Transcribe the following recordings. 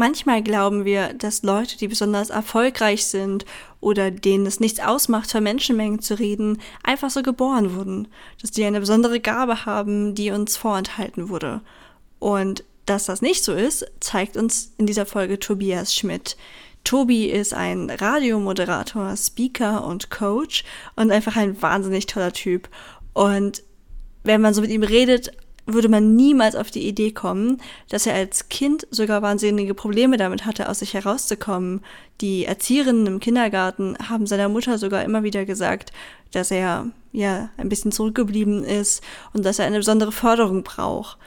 Manchmal glauben wir, dass Leute, die besonders erfolgreich sind oder denen es nichts ausmacht, vor Menschenmengen zu reden, einfach so geboren wurden, dass die eine besondere Gabe haben, die uns vorenthalten wurde. Und dass das nicht so ist, zeigt uns in dieser Folge Tobias Schmidt. Tobi ist ein Radiomoderator, Speaker und Coach und einfach ein wahnsinnig toller Typ. Und wenn man so mit ihm redet, würde man niemals auf die Idee kommen, dass er als Kind sogar wahnsinnige Probleme damit hatte, aus sich herauszukommen. Die Erzieherinnen im Kindergarten haben seiner Mutter sogar immer wieder gesagt, dass er ja ein bisschen zurückgeblieben ist und dass er eine besondere Förderung braucht.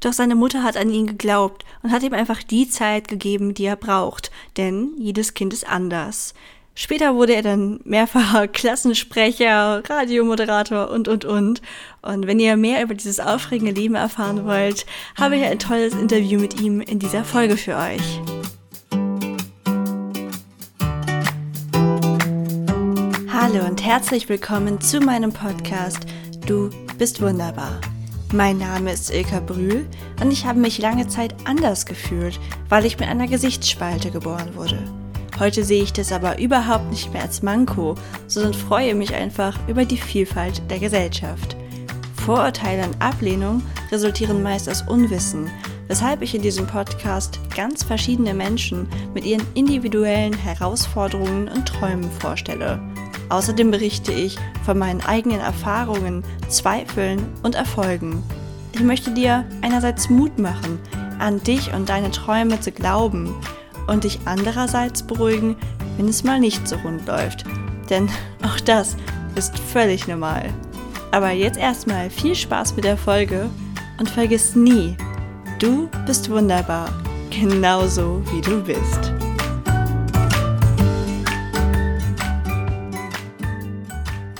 Doch seine Mutter hat an ihn geglaubt und hat ihm einfach die Zeit gegeben, die er braucht, denn jedes Kind ist anders. Später wurde er dann mehrfacher Klassensprecher, Radiomoderator und, und, und. Und wenn ihr mehr über dieses aufregende Leben erfahren wollt, habe ich ein tolles Interview mit ihm in dieser Folge für euch. Hallo und herzlich willkommen zu meinem Podcast Du bist wunderbar. Mein Name ist Ilka Brühl und ich habe mich lange Zeit anders gefühlt, weil ich mit einer Gesichtsspalte geboren wurde. Heute sehe ich das aber überhaupt nicht mehr als Manko, sondern freue mich einfach über die Vielfalt der Gesellschaft. Vorurteile und Ablehnung resultieren meist aus Unwissen, weshalb ich in diesem Podcast ganz verschiedene Menschen mit ihren individuellen Herausforderungen und Träumen vorstelle. Außerdem berichte ich von meinen eigenen Erfahrungen, Zweifeln und Erfolgen. Ich möchte dir einerseits Mut machen, an dich und deine Träume zu glauben und dich andererseits beruhigen, wenn es mal nicht so rund läuft. Denn auch das ist völlig normal. Aber jetzt erstmal viel Spaß mit der Folge und vergiss nie, du bist wunderbar, genauso wie du bist.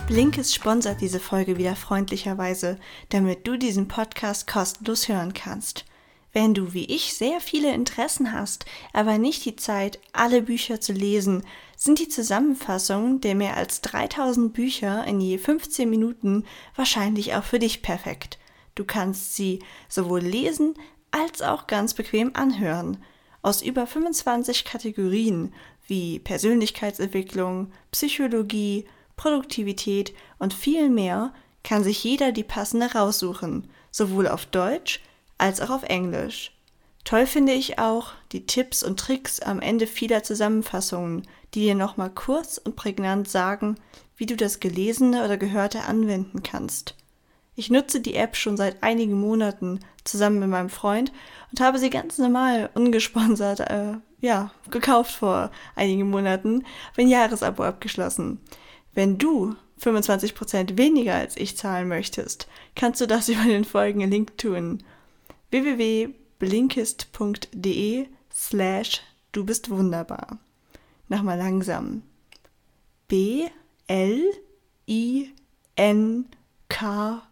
Blinkes sponsert diese Folge wieder freundlicherweise, damit du diesen Podcast kostenlos hören kannst. Wenn du wie ich sehr viele Interessen hast, aber nicht die Zeit, alle Bücher zu lesen, sind die Zusammenfassungen der mehr als 3000 Bücher in je 15 Minuten wahrscheinlich auch für dich perfekt. Du kannst sie sowohl lesen als auch ganz bequem anhören. Aus über 25 Kategorien wie Persönlichkeitsentwicklung, Psychologie, Produktivität und viel mehr kann sich jeder die passende raussuchen, sowohl auf Deutsch als auch auf Englisch. Toll finde ich auch die Tipps und Tricks am Ende vieler Zusammenfassungen, die dir nochmal kurz und prägnant sagen, wie du das Gelesene oder Gehörte anwenden kannst. Ich nutze die App schon seit einigen Monaten zusammen mit meinem Freund und habe sie ganz normal, ungesponsert, äh, ja, gekauft vor einigen Monaten, ein Jahresabo abgeschlossen. Wenn du 25% weniger als ich zahlen möchtest, kannst du das über den folgenden Link tun www.blinkist.de slash du bist wunderbar. Nochmal langsam. B L I N K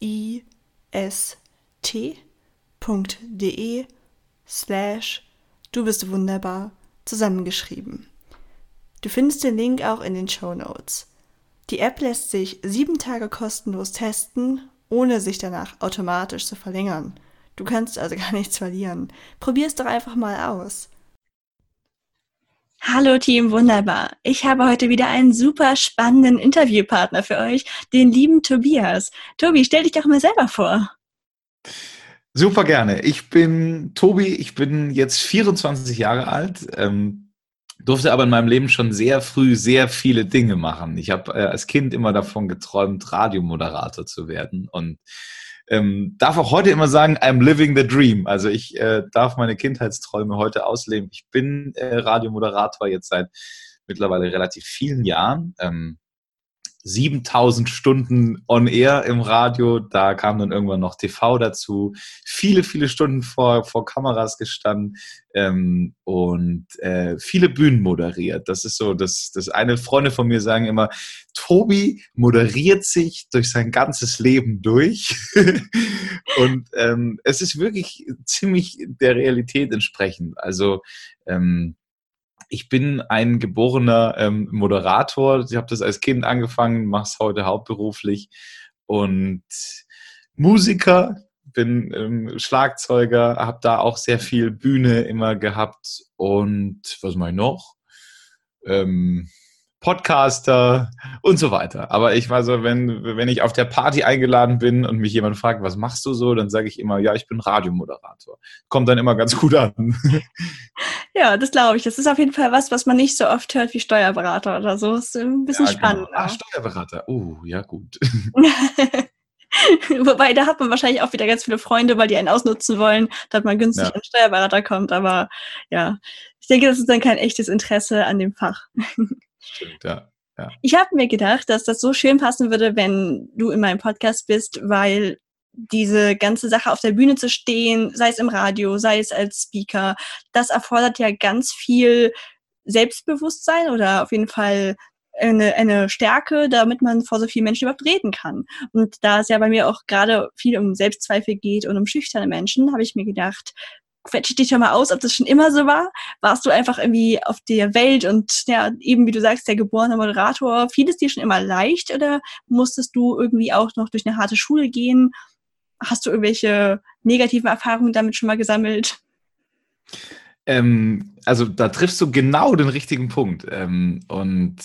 I S T.de slash du bist wunderbar zusammengeschrieben. Du findest den Link auch in den Show Notes. Die App lässt sich sieben Tage kostenlos testen, ohne sich danach automatisch zu verlängern. Du kannst also gar nichts verlieren. Probier es doch einfach mal aus. Hallo Team, wunderbar. Ich habe heute wieder einen super spannenden Interviewpartner für euch, den lieben Tobias. Tobi, stell dich doch mal selber vor. Super gerne. Ich bin Tobi, ich bin jetzt 24 Jahre alt, ähm, durfte aber in meinem Leben schon sehr früh sehr viele Dinge machen. Ich habe äh, als Kind immer davon geträumt, Radiomoderator zu werden und ähm, darf auch heute immer sagen, I'm living the dream. Also ich äh, darf meine Kindheitsträume heute ausleben. Ich bin äh, Radiomoderator jetzt seit mittlerweile relativ vielen Jahren. Ähm, 7000 Stunden on air im Radio, da kam dann irgendwann noch TV dazu, viele, viele Stunden vor, vor Kameras gestanden ähm, und äh, viele Bühnen moderiert. Das ist so, das, das eine Freunde von mir sagen immer, Tobi moderiert sich durch sein ganzes Leben durch und ähm, es ist wirklich ziemlich der Realität entsprechend. Also ähm, ich bin ein geborener ähm, Moderator. Ich habe das als Kind angefangen, mache es heute hauptberuflich. Und Musiker bin ähm, Schlagzeuger, habe da auch sehr viel Bühne immer gehabt und was mache ich noch? Ähm, Podcaster und so weiter. Aber ich war so, wenn, wenn ich auf der Party eingeladen bin und mich jemand fragt, was machst du so, dann sage ich immer, ja, ich bin Radiomoderator. Kommt dann immer ganz gut an. Ja, das glaube ich. Das ist auf jeden Fall was, was man nicht so oft hört wie Steuerberater oder so. Das ist ein bisschen ja, genau. spannend. Ah, Steuerberater. Oh, ja, gut. Wobei, da hat man wahrscheinlich auch wieder ganz viele Freunde, weil die einen ausnutzen wollen, dass man günstig ja. an Steuerberater kommt. Aber ja, ich denke, das ist dann kein echtes Interesse an dem Fach. Stimmt, ja. Ja. Ich habe mir gedacht, dass das so schön passen würde, wenn du in meinem Podcast bist, weil diese ganze Sache auf der Bühne zu stehen, sei es im Radio, sei es als Speaker, das erfordert ja ganz viel Selbstbewusstsein oder auf jeden Fall eine, eine Stärke, damit man vor so vielen Menschen überhaupt reden kann. Und da es ja bei mir auch gerade viel um Selbstzweifel geht und um schüchterne Menschen, habe ich mir gedacht, quetsche dich doch mal aus, ob das schon immer so war. Warst du einfach irgendwie auf der Welt und ja, eben wie du sagst, der geborene Moderator, fiel es dir schon immer leicht oder musstest du irgendwie auch noch durch eine harte Schule gehen? Hast du irgendwelche negativen Erfahrungen damit schon mal gesammelt? Ähm, also da triffst du genau den richtigen Punkt. Ähm, und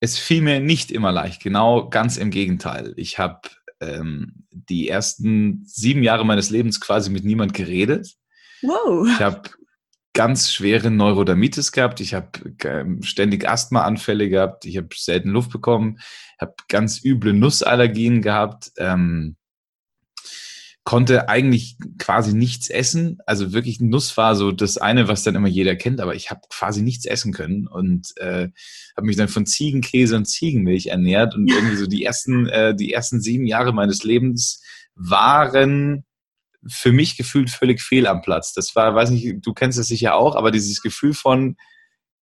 es fiel mir nicht immer leicht, genau ganz im Gegenteil. Ich habe ähm, die ersten sieben Jahre meines Lebens quasi mit niemand geredet. Wow. Ich habe ganz schwere Neurodermitis gehabt. Ich habe ähm, ständig Asthmaanfälle gehabt. Ich habe selten Luft bekommen. Ich habe ganz üble Nussallergien gehabt. Ähm, konnte eigentlich quasi nichts essen. Also wirklich Nuss war so das eine, was dann immer jeder kennt, aber ich habe quasi nichts essen können und äh, habe mich dann von Ziegenkäse und Ziegenmilch ernährt und irgendwie so die ersten, äh, die ersten sieben Jahre meines Lebens waren für mich gefühlt völlig fehl am Platz. Das war, weiß nicht, du kennst es sicher auch, aber dieses Gefühl von,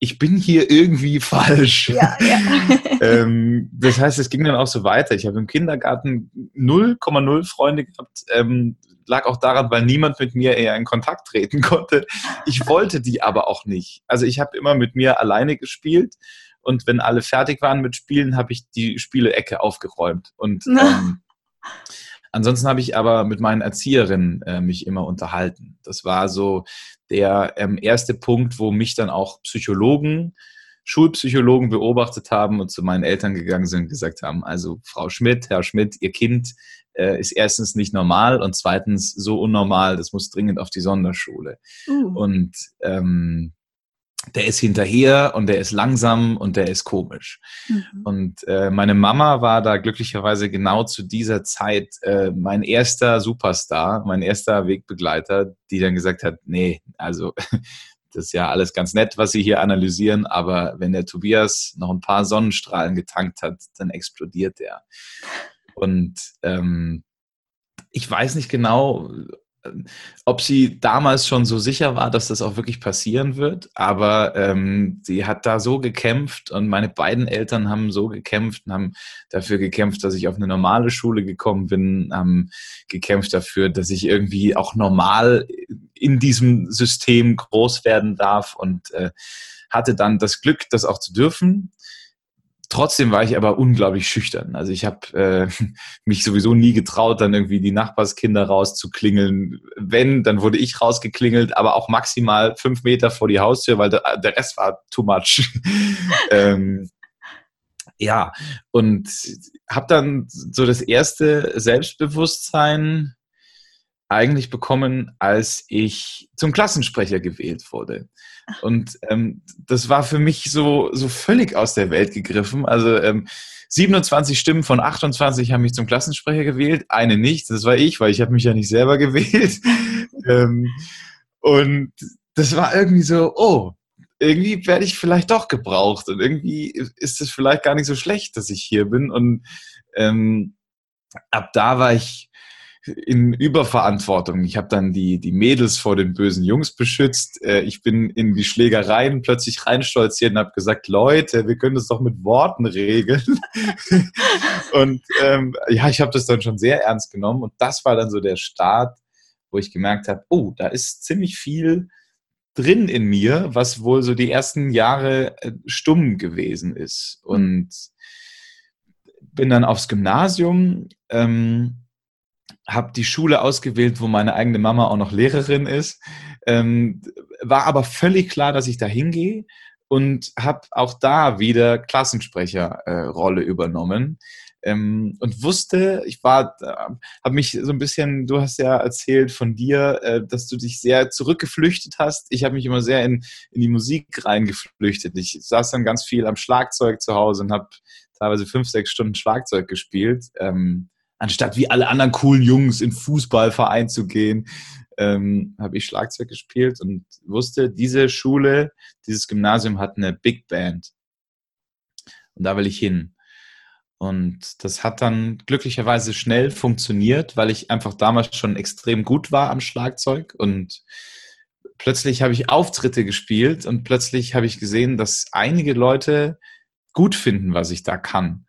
ich bin hier irgendwie falsch. Ja, ja. ähm, das heißt, es ging dann auch so weiter. Ich habe im Kindergarten 0,0 Freunde gehabt. Ähm, lag auch daran, weil niemand mit mir eher in Kontakt treten konnte. Ich wollte die aber auch nicht. Also ich habe immer mit mir alleine gespielt und wenn alle fertig waren mit Spielen, habe ich die Spielecke aufgeräumt. Und ähm, ansonsten habe ich aber mit meinen Erzieherinnen äh, mich immer unterhalten. Das war so der ähm, erste Punkt, wo mich dann auch Psychologen, Schulpsychologen beobachtet haben und zu meinen Eltern gegangen sind und gesagt haben, also Frau Schmidt, Herr Schmidt, Ihr Kind äh, ist erstens nicht normal und zweitens so unnormal, das muss dringend auf die Sonderschule. Uh. Und ähm, der ist hinterher und der ist langsam und der ist komisch. Mhm. Und äh, meine Mama war da glücklicherweise genau zu dieser Zeit äh, mein erster Superstar, mein erster Wegbegleiter, die dann gesagt hat, nee, also das ist ja alles ganz nett, was Sie hier analysieren, aber wenn der Tobias noch ein paar Sonnenstrahlen getankt hat, dann explodiert er. Und ähm, ich weiß nicht genau, ob sie damals schon so sicher war, dass das auch wirklich passieren wird, aber ähm, sie hat da so gekämpft und meine beiden Eltern haben so gekämpft und haben dafür gekämpft, dass ich auf eine normale Schule gekommen bin, haben gekämpft dafür, dass ich irgendwie auch normal in diesem System groß werden darf und äh, hatte dann das Glück, das auch zu dürfen. Trotzdem war ich aber unglaublich schüchtern. Also ich habe äh, mich sowieso nie getraut, dann irgendwie die Nachbarskinder rauszuklingeln. Wenn, dann wurde ich rausgeklingelt, aber auch maximal fünf Meter vor die Haustür, weil der, der Rest war too much. ähm, ja, und habe dann so das erste Selbstbewusstsein eigentlich bekommen, als ich zum Klassensprecher gewählt wurde. Und ähm, das war für mich so, so völlig aus der Welt gegriffen. Also ähm, 27 Stimmen von 28 haben mich zum Klassensprecher gewählt, eine nicht. Das war ich, weil ich habe mich ja nicht selber gewählt. ähm, und das war irgendwie so, oh, irgendwie werde ich vielleicht doch gebraucht und irgendwie ist es vielleicht gar nicht so schlecht, dass ich hier bin. Und ähm, ab da war ich in Überverantwortung. Ich habe dann die, die Mädels vor den bösen Jungs beschützt. Äh, ich bin in die Schlägereien plötzlich reinstolziert und habe gesagt, Leute, wir können das doch mit Worten regeln. und ähm, ja, ich habe das dann schon sehr ernst genommen. Und das war dann so der Start, wo ich gemerkt habe, oh, da ist ziemlich viel drin in mir, was wohl so die ersten Jahre äh, stumm gewesen ist. Und bin dann aufs Gymnasium. Ähm, habe die Schule ausgewählt, wo meine eigene Mama auch noch Lehrerin ist. Ähm, war aber völlig klar, dass ich da hingehe und habe auch da wieder Klassensprecherrolle äh, übernommen ähm, und wusste, ich war, äh, habe mich so ein bisschen, du hast ja erzählt von dir, äh, dass du dich sehr zurückgeflüchtet hast. Ich habe mich immer sehr in, in die Musik reingeflüchtet. Ich saß dann ganz viel am Schlagzeug zu Hause und habe teilweise fünf, sechs Stunden Schlagzeug gespielt. Ähm, anstatt wie alle anderen coolen Jungs in Fußballverein zu gehen, ähm, habe ich Schlagzeug gespielt und wusste, diese Schule, dieses Gymnasium hat eine Big Band. Und da will ich hin. Und das hat dann glücklicherweise schnell funktioniert, weil ich einfach damals schon extrem gut war am Schlagzeug und plötzlich habe ich Auftritte gespielt und plötzlich habe ich gesehen, dass einige Leute gut finden, was ich da kann.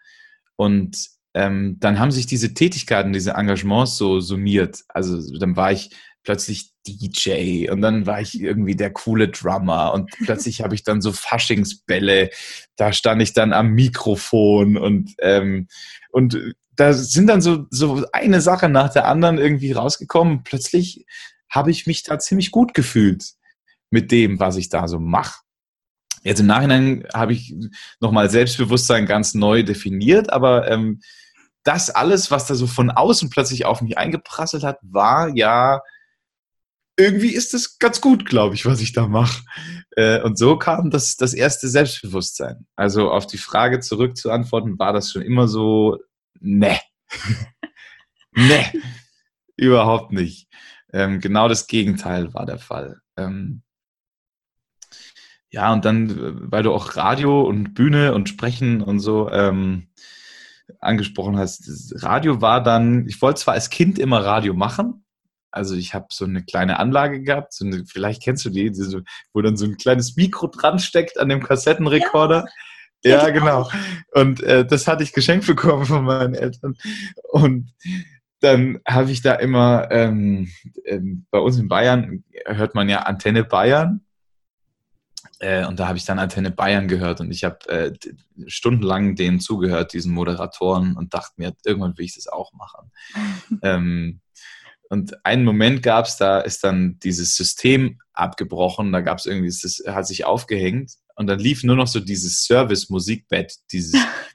Und ähm, dann haben sich diese Tätigkeiten, diese Engagements so summiert. Also dann war ich plötzlich DJ und dann war ich irgendwie der coole Drummer und plötzlich habe ich dann so Faschingsbälle, da stand ich dann am Mikrofon und ähm, und da sind dann so so eine Sache nach der anderen irgendwie rausgekommen. Plötzlich habe ich mich da ziemlich gut gefühlt mit dem, was ich da so mache. Jetzt im Nachhinein habe ich nochmal Selbstbewusstsein ganz neu definiert, aber ähm, das alles, was da so von außen plötzlich auf mich eingeprasselt hat, war ja irgendwie ist es ganz gut, glaube ich, was ich da mache. Äh, und so kam das, das erste Selbstbewusstsein. Also auf die Frage zurück zu antworten, war das schon immer so, ne. ne, überhaupt nicht. Ähm, genau das Gegenteil war der Fall. Ähm, ja, und dann, weil du auch Radio und Bühne und Sprechen und so ähm, angesprochen hast, Radio war dann, ich wollte zwar als Kind immer Radio machen, also ich habe so eine kleine Anlage gehabt, so eine, vielleicht kennst du die, die wo dann so ein kleines Mikro dran steckt an dem Kassettenrekorder. Ja, ja genau. Und äh, das hatte ich geschenkt bekommen von meinen Eltern. Und dann habe ich da immer, ähm, ähm, bei uns in Bayern hört man ja Antenne Bayern. Äh, und da habe ich dann Antenne Bayern gehört und ich habe äh, stundenlang denen zugehört, diesen Moderatoren, und dachte mir, irgendwann will ich das auch machen. ähm, und einen Moment gab es, da ist dann dieses System abgebrochen, da gab es irgendwie, das hat sich aufgehängt und dann lief nur noch so dieses Service-Musikbett, dieses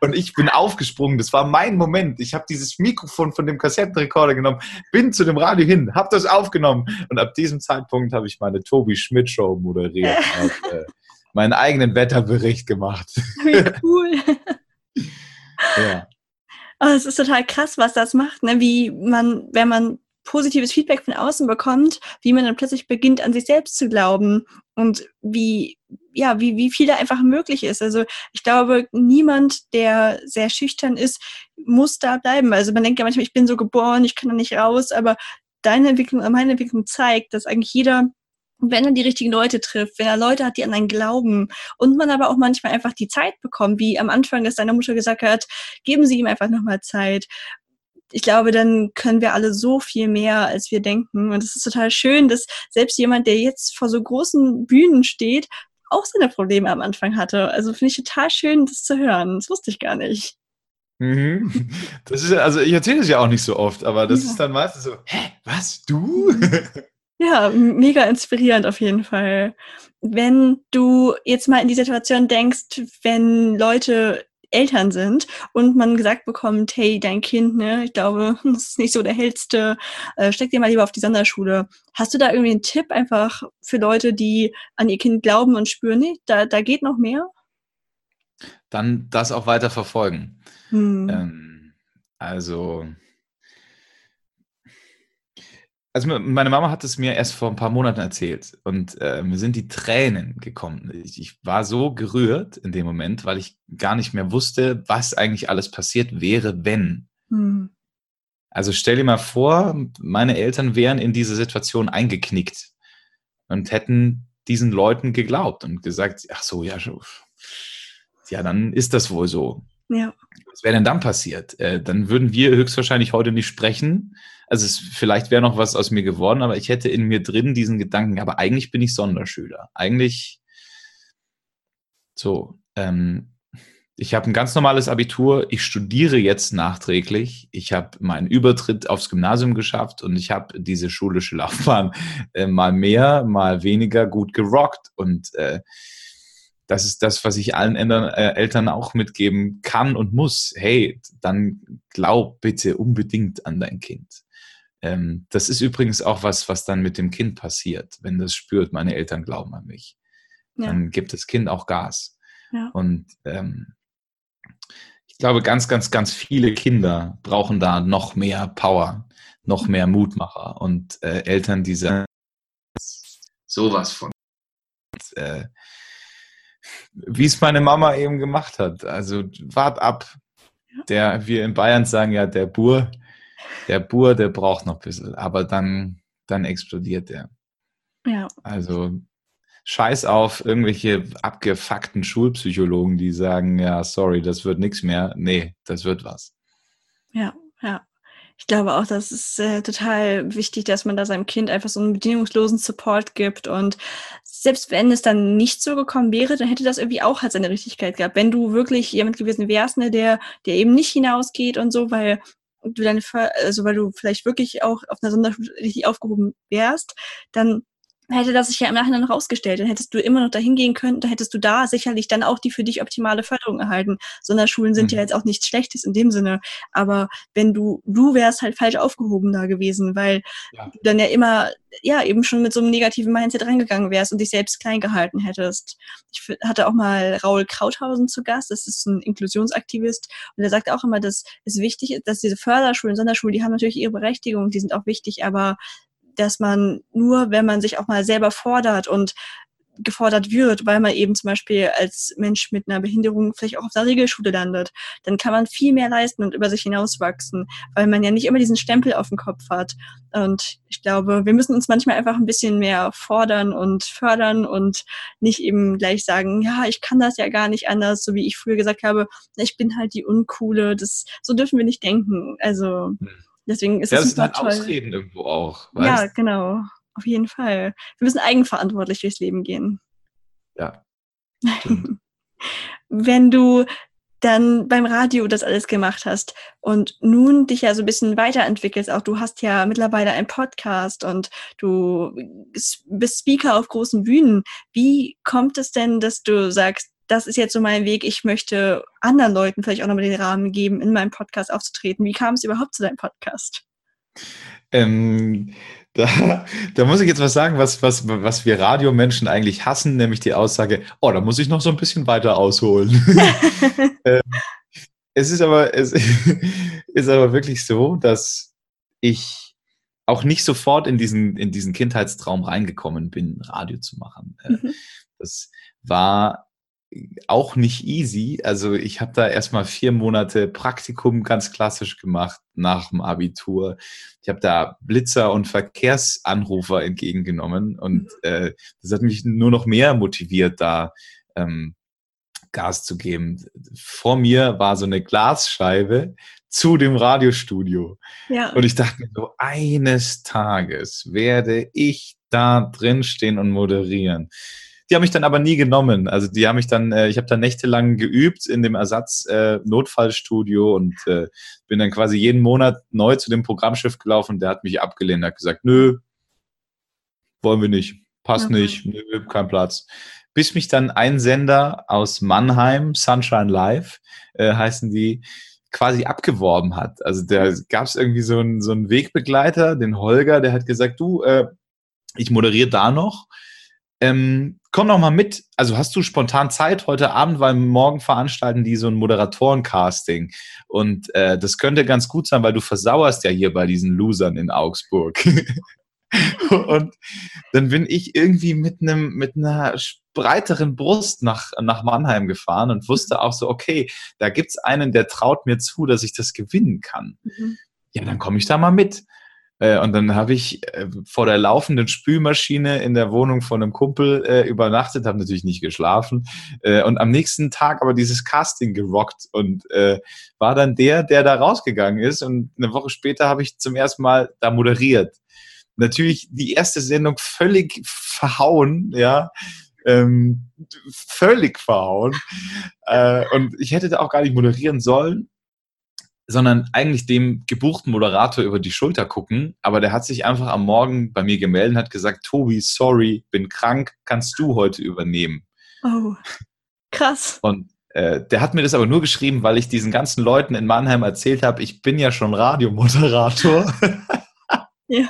und ich bin aufgesprungen, das war mein Moment. Ich habe dieses Mikrofon von dem Kassettenrekorder genommen, bin zu dem Radio hin, habe das aufgenommen und ab diesem Zeitpunkt habe ich meine Tobi Schmidt Show moderiert, habe äh, meinen eigenen Wetterbericht gemacht. Wie cool. ja. Oh, es ist total krass, was das macht, ne? wie man, wenn man positives Feedback von außen bekommt, wie man dann plötzlich beginnt, an sich selbst zu glauben und wie, ja, wie, wie viel da einfach möglich ist. Also ich glaube, niemand, der sehr schüchtern ist, muss da bleiben. Also man denkt ja manchmal, ich bin so geboren, ich kann da nicht raus, aber deine Entwicklung, meine Entwicklung zeigt, dass eigentlich jeder wenn er die richtigen Leute trifft, wenn er Leute hat, die an einen glauben und man aber auch manchmal einfach die Zeit bekommt, wie am Anfang, dass deine Mutter gesagt hat, geben Sie ihm einfach nochmal Zeit. Ich glaube, dann können wir alle so viel mehr, als wir denken. Und es ist total schön, dass selbst jemand, der jetzt vor so großen Bühnen steht, auch seine Probleme am Anfang hatte. Also finde ich total schön, das zu hören. Das wusste ich gar nicht. Mhm. Das ist also ich erzähle es ja auch nicht so oft, aber das ja. ist dann meistens so, hä, was, du? Ja, mega inspirierend auf jeden Fall. Wenn du jetzt mal in die Situation denkst, wenn Leute Eltern sind und man gesagt bekommt, hey, dein Kind, ne, ich glaube, das ist nicht so der hellste, äh, steck dir mal lieber auf die Sonderschule. Hast du da irgendwie einen Tipp einfach für Leute, die an ihr Kind glauben und spüren, nee, da, da geht noch mehr? Dann das auch weiter verfolgen. Hm. Ähm, also also meine Mama hat es mir erst vor ein paar Monaten erzählt und äh, mir sind die Tränen gekommen. Ich, ich, war so gerührt in dem Moment, weil ich gar nicht mehr wusste, was eigentlich alles passiert wäre, wenn. Hm. Also stell dir mal vor, meine Eltern wären in diese Situation eingeknickt und hätten diesen Leuten geglaubt und gesagt, ach so, ja, ja, dann ist das wohl so. Ja. Was wäre denn dann passiert? Äh, dann würden wir höchstwahrscheinlich heute nicht sprechen also es, vielleicht wäre noch was aus mir geworden, aber ich hätte in mir drin diesen Gedanken, aber eigentlich bin ich Sonderschüler. Eigentlich so. Ähm, ich habe ein ganz normales Abitur. Ich studiere jetzt nachträglich. Ich habe meinen Übertritt aufs Gymnasium geschafft und ich habe diese schulische Laufbahn äh, mal mehr, mal weniger gut gerockt. Und äh, das ist das, was ich allen Eltern, äh, Eltern auch mitgeben kann und muss. Hey, dann glaub bitte unbedingt an dein Kind. Ähm, das ist übrigens auch was, was dann mit dem Kind passiert, wenn das spürt, meine Eltern glauben an mich. Ja. Dann gibt das Kind auch Gas. Ja. Und ähm, ich glaube, ganz, ganz, ganz viele Kinder brauchen da noch mehr Power, noch mehr Mutmacher und äh, Eltern, die sagen, sowas von. Äh, wie es meine Mama eben gemacht hat. Also wart ab. Der, wir in Bayern sagen ja, der Bur, der Bur, der braucht noch ein bisschen, aber dann, dann explodiert der. Ja. Also Scheiß auf irgendwelche abgefuckten Schulpsychologen, die sagen, ja, sorry, das wird nichts mehr. Nee, das wird was. Ja, ja. Ich glaube auch, das ist äh, total wichtig, dass man da seinem Kind einfach so einen bedingungslosen Support gibt. Und selbst wenn es dann nicht so gekommen wäre, dann hätte das irgendwie auch halt seine Richtigkeit gehabt. Wenn du wirklich jemand gewesen wärst, ne, der, der eben nicht hinausgeht und so, weil du deine, also weil du vielleicht wirklich auch auf einer Sonderschule richtig aufgehoben wärst, dann hätte das sich ja im Nachhinein rausgestellt. Dann hättest du immer noch dahin gehen können, dann hättest du da sicherlich dann auch die für dich optimale Förderung erhalten. Sonderschulen sind mhm. ja jetzt auch nichts Schlechtes in dem Sinne. Aber wenn du, du wärst halt falsch aufgehoben da gewesen, weil ja. du dann ja immer, ja, eben schon mit so einem negativen Mindset reingegangen wärst und dich selbst klein gehalten hättest. Ich hatte auch mal Raul Krauthausen zu Gast, das ist ein Inklusionsaktivist und der sagt auch immer, dass es wichtig ist, dass diese Förderschulen, Sonderschulen, die haben natürlich ihre Berechtigung, die sind auch wichtig, aber dass man nur, wenn man sich auch mal selber fordert und gefordert wird, weil man eben zum Beispiel als Mensch mit einer Behinderung vielleicht auch auf der Regelschule landet, dann kann man viel mehr leisten und über sich hinauswachsen, weil man ja nicht immer diesen Stempel auf dem Kopf hat. Und ich glaube, wir müssen uns manchmal einfach ein bisschen mehr fordern und fördern und nicht eben gleich sagen, ja, ich kann das ja gar nicht anders, so wie ich früher gesagt habe, ich bin halt die Uncoole. Das, so dürfen wir nicht denken. Also, hm. Deswegen ist ja, es super halt toll. Ausreden irgendwo auch. Weißt? Ja, genau. Auf jeden Fall. Wir müssen eigenverantwortlich durchs Leben gehen. Ja. Wenn du dann beim Radio das alles gemacht hast und nun dich ja so ein bisschen weiterentwickelst, auch du hast ja mittlerweile einen Podcast und du bist Speaker auf großen Bühnen. Wie kommt es denn, dass du sagst, das ist jetzt so mein Weg, ich möchte anderen Leuten vielleicht auch nochmal den Rahmen geben, in meinem Podcast aufzutreten. Wie kam es überhaupt zu deinem Podcast? Ähm, da, da, muss ich jetzt was sagen, was, was, was wir Radiomenschen eigentlich hassen, nämlich die Aussage, oh, da muss ich noch so ein bisschen weiter ausholen. ähm, es ist aber, es ist aber wirklich so, dass ich auch nicht sofort in diesen, in diesen Kindheitstraum reingekommen bin, Radio zu machen. Äh, mhm. Das war auch nicht easy. Also ich habe da erstmal vier Monate Praktikum ganz klassisch gemacht nach dem Abitur. Ich habe da Blitzer und Verkehrsanrufer entgegengenommen und mhm. äh, das hat mich nur noch mehr motiviert, da ähm, Gas zu geben. Vor mir war so eine Glasscheibe zu dem Radiostudio. Ja. Und ich dachte mir so, eines Tages werde ich da drin stehen und moderieren. Die haben mich dann aber nie genommen. Also die haben mich dann, äh, ich habe dann nächtelang geübt in dem Ersatz-Notfallstudio äh, und äh, bin dann quasi jeden Monat neu zu dem Programmschiff gelaufen. Der hat mich abgelehnt, hat gesagt, nö, wollen wir nicht, passt okay. nicht, nö, kein Platz. Bis mich dann ein Sender aus Mannheim, Sunshine Live, äh, heißen die, quasi abgeworben hat. Also da gab es irgendwie so einen, so einen Wegbegleiter, den Holger, der hat gesagt, du, äh, ich moderiere da noch ähm, komm doch mal mit. Also hast du spontan Zeit heute Abend, weil morgen veranstalten die so ein Moderatoren-Casting. Und äh, das könnte ganz gut sein, weil du versauerst ja hier bei diesen Losern in Augsburg. und dann bin ich irgendwie mit einem mit einer breiteren Brust nach, nach Mannheim gefahren und wusste auch so, okay, da gibt's einen, der traut mir zu, dass ich das gewinnen kann. Mhm. Ja, dann komme ich da mal mit. Äh, und dann habe ich äh, vor der laufenden Spülmaschine in der Wohnung von einem Kumpel äh, übernachtet, habe natürlich nicht geschlafen äh, und am nächsten Tag aber dieses Casting gerockt und äh, war dann der, der da rausgegangen ist und eine Woche später habe ich zum ersten Mal da moderiert. Natürlich die erste Sendung völlig verhauen, ja, ähm, völlig verhauen. Äh, und ich hätte da auch gar nicht moderieren sollen, sondern eigentlich dem gebuchten Moderator über die Schulter gucken. Aber der hat sich einfach am Morgen bei mir gemeldet und hat gesagt, Tobi, sorry, bin krank, kannst du heute übernehmen? Oh, krass. Und äh, der hat mir das aber nur geschrieben, weil ich diesen ganzen Leuten in Mannheim erzählt habe, ich bin ja schon Radiomoderator. ja.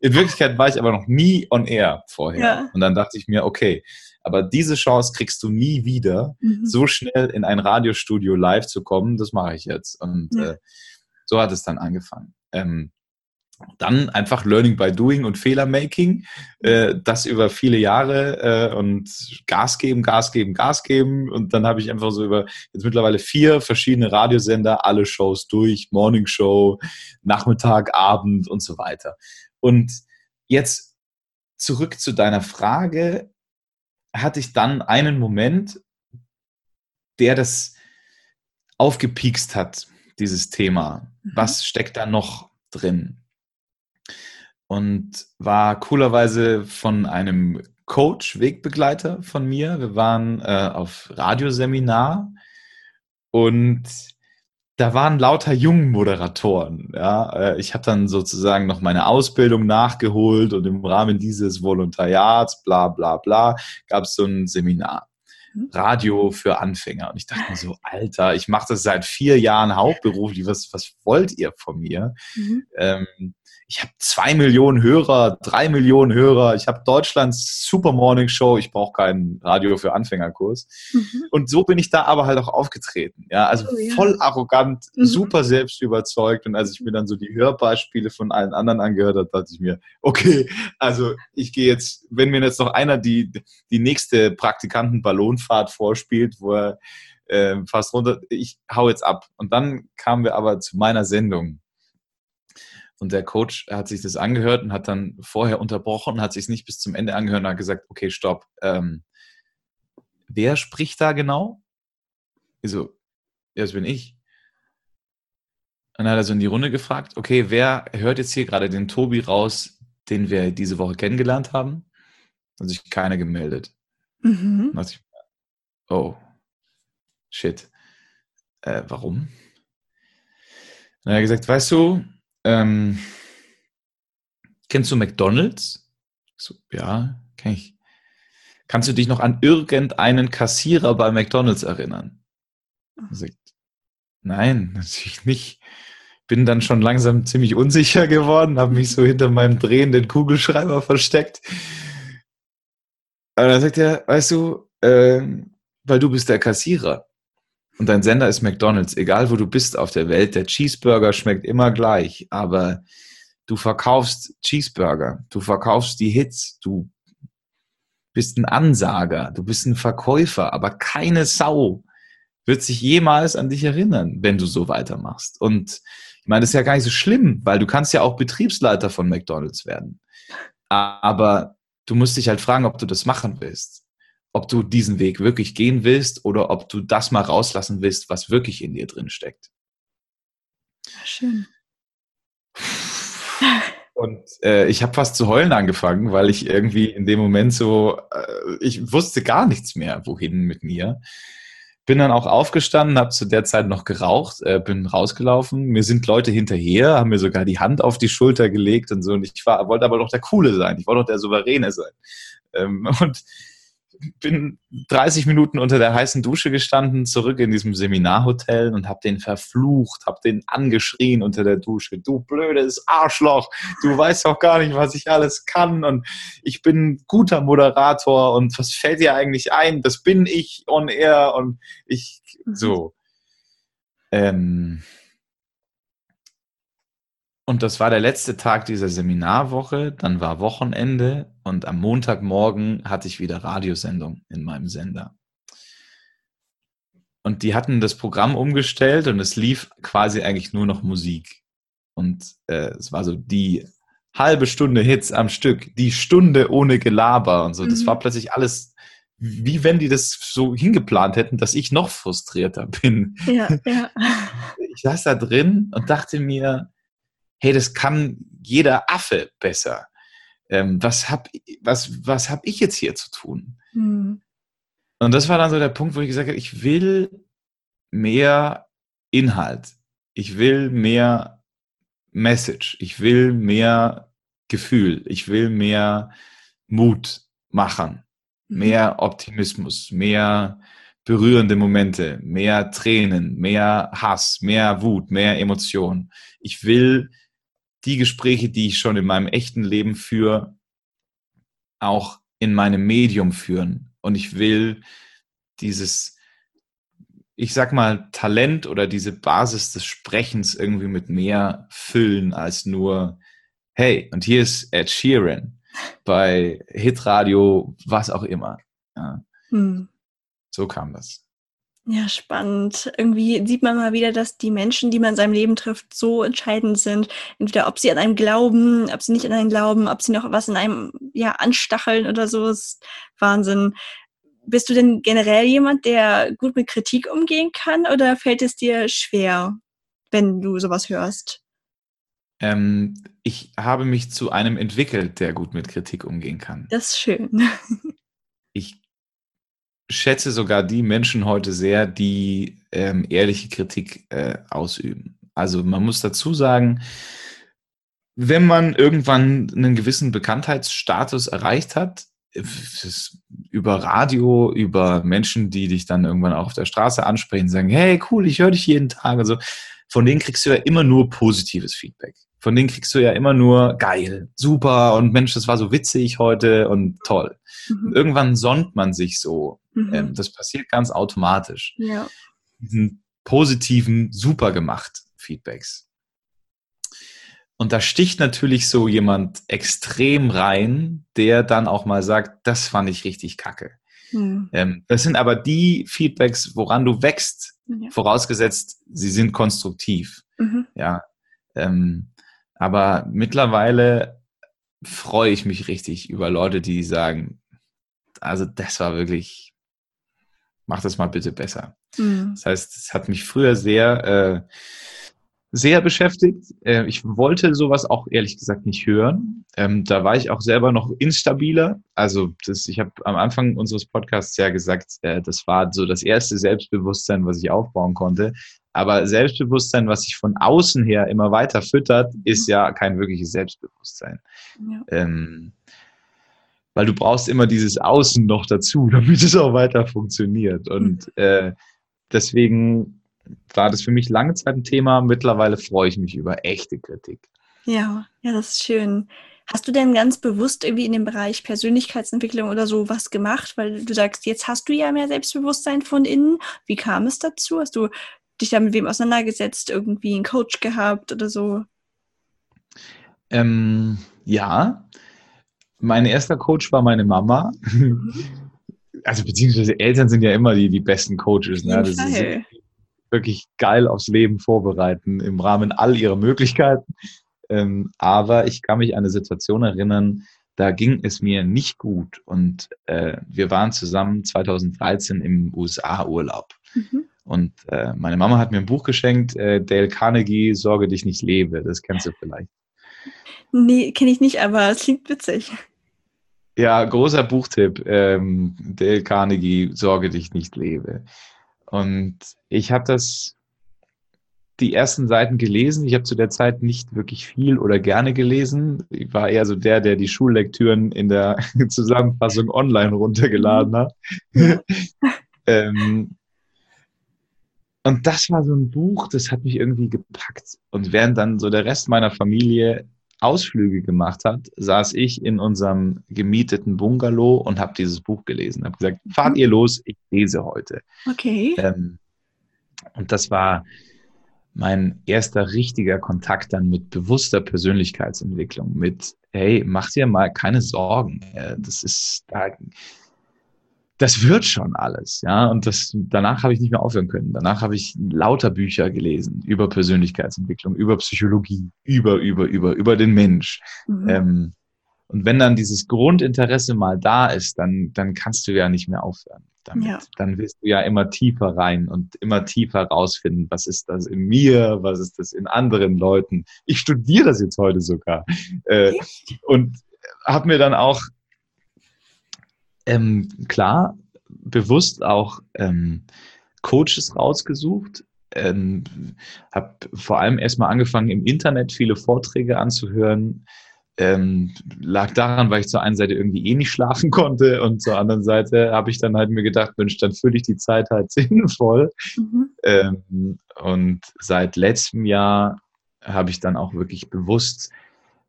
In Wirklichkeit war ich aber noch nie on air vorher. Ja. Und dann dachte ich mir, okay, aber diese Chance kriegst du nie wieder, mhm. so schnell in ein Radiostudio live zu kommen. Das mache ich jetzt. Und ja. äh, so hat es dann angefangen. Ähm, dann einfach Learning by Doing und Fehlermaking, äh, das über viele Jahre äh, und Gas geben, Gas geben, Gas geben. Und dann habe ich einfach so über jetzt mittlerweile vier verschiedene Radiosender, alle Shows durch, Morning Show, Nachmittag, Abend und so weiter. Und jetzt zurück zu deiner Frage, hatte ich dann einen Moment, der das aufgepiekst hat, dieses Thema. Mhm. Was steckt da noch drin? Und war coolerweise von einem Coach, Wegbegleiter von mir. Wir waren äh, auf Radioseminar und da waren lauter jungen Moderatoren. Ja, äh, ich habe dann sozusagen noch meine Ausbildung nachgeholt und im Rahmen dieses Volontariats, bla bla bla, gab es so ein Seminar. Radio für Anfänger. Und ich dachte mir so, Alter, ich mache das seit vier Jahren hauptberuflich. Was, was wollt ihr von mir? Mhm. Ähm, ich habe zwei Millionen Hörer, drei Millionen Hörer, ich habe Deutschlands Super Morning Show, ich brauche keinen Radio für Anfängerkurs. Mhm. Und so bin ich da aber halt auch aufgetreten. Ja, also oh, ja. voll arrogant, mhm. super selbst überzeugt. Und als ich mir dann so die Hörbeispiele von allen anderen angehört habe, dachte ich mir, okay, also ich gehe jetzt, wenn mir jetzt noch einer die, die nächste Praktikanten-Ballonfahrt vorspielt, wo er äh, fast runter, ich hau jetzt ab. Und dann kamen wir aber zu meiner Sendung. Und der Coach hat sich das angehört und hat dann vorher unterbrochen, hat sich es nicht bis zum Ende angehört und hat gesagt, okay, stopp. Ähm, wer spricht da genau? Ich so, ja, das bin ich. Und dann hat er so in die Runde gefragt, okay, wer hört jetzt hier gerade den Tobi raus, den wir diese Woche kennengelernt haben? Hat sich keiner gemeldet. Mhm. Ich, oh, shit. Äh, warum? dann hat er gesagt, weißt du, ähm, kennst du McDonald's? So, ja, kenn ich. Kannst du dich noch an irgendeinen Kassierer bei McDonald's erinnern? Sagt, nein, natürlich nicht. Bin dann schon langsam ziemlich unsicher geworden, habe mich so hinter meinem drehenden Kugelschreiber versteckt. Aber dann sagt er, weißt du, äh, weil du bist der Kassierer. Und dein Sender ist McDonald's, egal wo du bist auf der Welt, der Cheeseburger schmeckt immer gleich, aber du verkaufst Cheeseburger, du verkaufst die Hits, du bist ein Ansager, du bist ein Verkäufer, aber keine Sau wird sich jemals an dich erinnern, wenn du so weitermachst. Und ich meine, das ist ja gar nicht so schlimm, weil du kannst ja auch Betriebsleiter von McDonald's werden. Aber du musst dich halt fragen, ob du das machen willst ob du diesen Weg wirklich gehen willst oder ob du das mal rauslassen willst, was wirklich in dir drin steckt. Schön. Und äh, ich habe fast zu heulen angefangen, weil ich irgendwie in dem Moment so, äh, ich wusste gar nichts mehr, wohin mit mir. Bin dann auch aufgestanden, habe zu der Zeit noch geraucht, äh, bin rausgelaufen. Mir sind Leute hinterher, haben mir sogar die Hand auf die Schulter gelegt und so. Und ich war, wollte aber doch der Coole sein. Ich wollte doch der Souveräne sein. Ähm, und bin 30 Minuten unter der heißen Dusche gestanden, zurück in diesem Seminarhotel und habe den verflucht, habe den angeschrien unter der Dusche. Du blödes Arschloch, du weißt doch gar nicht, was ich alles kann und ich bin guter Moderator und was fällt dir eigentlich ein? Das bin ich on air und ich so. Ähm, und das war der letzte Tag dieser Seminarwoche. Dann war Wochenende und am Montagmorgen hatte ich wieder Radiosendung in meinem Sender. Und die hatten das Programm umgestellt und es lief quasi eigentlich nur noch Musik. Und äh, es war so die halbe Stunde Hits am Stück, die Stunde ohne Gelaber und so. Das mhm. war plötzlich alles, wie wenn die das so hingeplant hätten, dass ich noch frustrierter bin. Ja, ja. Ich saß da drin und dachte mir, hey, das kann jeder Affe besser. Ähm, was habe was, was hab ich jetzt hier zu tun? Mhm. Und das war dann so der Punkt, wo ich gesagt habe, ich will mehr Inhalt. Ich will mehr Message. Ich will mehr Gefühl. Ich will mehr Mut machen. Mhm. Mehr Optimismus. Mehr berührende Momente. Mehr Tränen. Mehr Hass. Mehr Wut. Mehr Emotion. Ich will die Gespräche, die ich schon in meinem echten Leben führe, auch in meinem Medium führen. Und ich will dieses ich sag mal, Talent oder diese Basis des Sprechens irgendwie mit mehr füllen als nur, hey, und hier ist Ed Sheeran bei Hitradio, was auch immer. Ja. Hm. So kam das. Ja, spannend. Irgendwie sieht man mal wieder, dass die Menschen, die man in seinem Leben trifft, so entscheidend sind. Entweder ob sie an einem glauben, ob sie nicht an einem glauben, ob sie noch was in einem ja anstacheln oder so. Ist Wahnsinn. Bist du denn generell jemand, der gut mit Kritik umgehen kann oder fällt es dir schwer, wenn du sowas hörst? Ähm, ich habe mich zu einem entwickelt, der gut mit Kritik umgehen kann. Das ist schön. ich schätze sogar die Menschen heute sehr, die ähm, ehrliche Kritik äh, ausüben. Also man muss dazu sagen, wenn man irgendwann einen gewissen Bekanntheitsstatus erreicht hat, über Radio, über Menschen, die dich dann irgendwann auch auf der Straße ansprechen, sagen, hey, cool, ich höre dich jeden Tag. Also von denen kriegst du ja immer nur positives Feedback. Von denen kriegst du ja immer nur geil, super und Mensch, das war so witzig heute und toll. Mhm. Irgendwann sonnt man sich so. Mhm. Ähm, das passiert ganz automatisch. Ja. Diesen positiven, super gemacht Feedbacks. Und da sticht natürlich so jemand extrem rein, der dann auch mal sagt, das fand ich richtig kacke. Hm. Ähm, das sind aber die Feedbacks, woran du wächst, ja. vorausgesetzt, sie sind konstruktiv. Mhm. Ja. Ähm, aber mittlerweile freue ich mich richtig über Leute, die sagen, also das war wirklich, mach das mal bitte besser. Mhm. Das heißt, es hat mich früher sehr äh, sehr beschäftigt. Äh, ich wollte sowas auch ehrlich gesagt nicht hören. Ähm, da war ich auch selber noch instabiler. Also das, ich habe am Anfang unseres Podcasts ja gesagt, äh, das war so das erste Selbstbewusstsein, was ich aufbauen konnte. Aber Selbstbewusstsein, was sich von außen her immer weiter füttert, ist ja kein wirkliches Selbstbewusstsein. Ja. Ähm, weil du brauchst immer dieses Außen noch dazu, damit es auch weiter funktioniert. Und äh, deswegen war das für mich lange Zeit ein Thema. Mittlerweile freue ich mich über echte Kritik. Ja, ja, das ist schön. Hast du denn ganz bewusst irgendwie in dem Bereich Persönlichkeitsentwicklung oder so was gemacht? Weil du sagst, jetzt hast du ja mehr Selbstbewusstsein von innen. Wie kam es dazu? Hast du dich da mit wem auseinandergesetzt, irgendwie einen Coach gehabt oder so? Ähm, ja, mein erster Coach war meine Mama. Mhm. Also beziehungsweise Eltern sind ja immer die, die besten Coaches. Ne? Das ist, wirklich geil aufs Leben vorbereiten im Rahmen all ihrer Möglichkeiten. Ähm, aber ich kann mich an eine Situation erinnern, da ging es mir nicht gut und äh, wir waren zusammen 2013 im USA-Urlaub. Mhm. Und äh, meine Mama hat mir ein Buch geschenkt, äh, Dale Carnegie, Sorge dich nicht lebe. Das kennst du vielleicht. Nee, kenne ich nicht, aber es klingt witzig. Ja, großer Buchtipp. Ähm, Dale Carnegie, Sorge dich nicht lebe. Und ich habe das die ersten Seiten gelesen. Ich habe zu der Zeit nicht wirklich viel oder gerne gelesen. Ich war eher so der, der die Schullektüren in der Zusammenfassung online runtergeladen hat. ähm, und das war so ein Buch, das hat mich irgendwie gepackt. Und während dann so der Rest meiner Familie Ausflüge gemacht hat, saß ich in unserem gemieteten Bungalow und habe dieses Buch gelesen. Habe gesagt, fahrt ihr los, ich lese heute. Okay. Ähm, und das war mein erster richtiger Kontakt dann mit bewusster Persönlichkeitsentwicklung, mit, hey, mach dir mal keine Sorgen. Das ist, da das wird schon alles, ja. Und das, danach habe ich nicht mehr aufhören können. Danach habe ich lauter Bücher gelesen über Persönlichkeitsentwicklung, über Psychologie, über, über, über, über den Mensch. Mhm. Ähm, und wenn dann dieses Grundinteresse mal da ist, dann, dann kannst du ja nicht mehr aufhören damit. Ja. Dann wirst du ja immer tiefer rein und immer tiefer rausfinden, was ist das in mir, was ist das in anderen Leuten. Ich studiere das jetzt heute sogar. Äh, und habe mir dann auch ähm, klar, bewusst auch ähm, Coaches rausgesucht. Ähm, habe vor allem erstmal angefangen, im Internet viele Vorträge anzuhören. Ähm, lag daran, weil ich zur einen Seite irgendwie eh nicht schlafen konnte und zur anderen Seite habe ich dann halt mir gedacht, Mensch, dann fülle ich die Zeit halt sinnvoll. Mhm. Ähm, und seit letztem Jahr habe ich dann auch wirklich bewusst,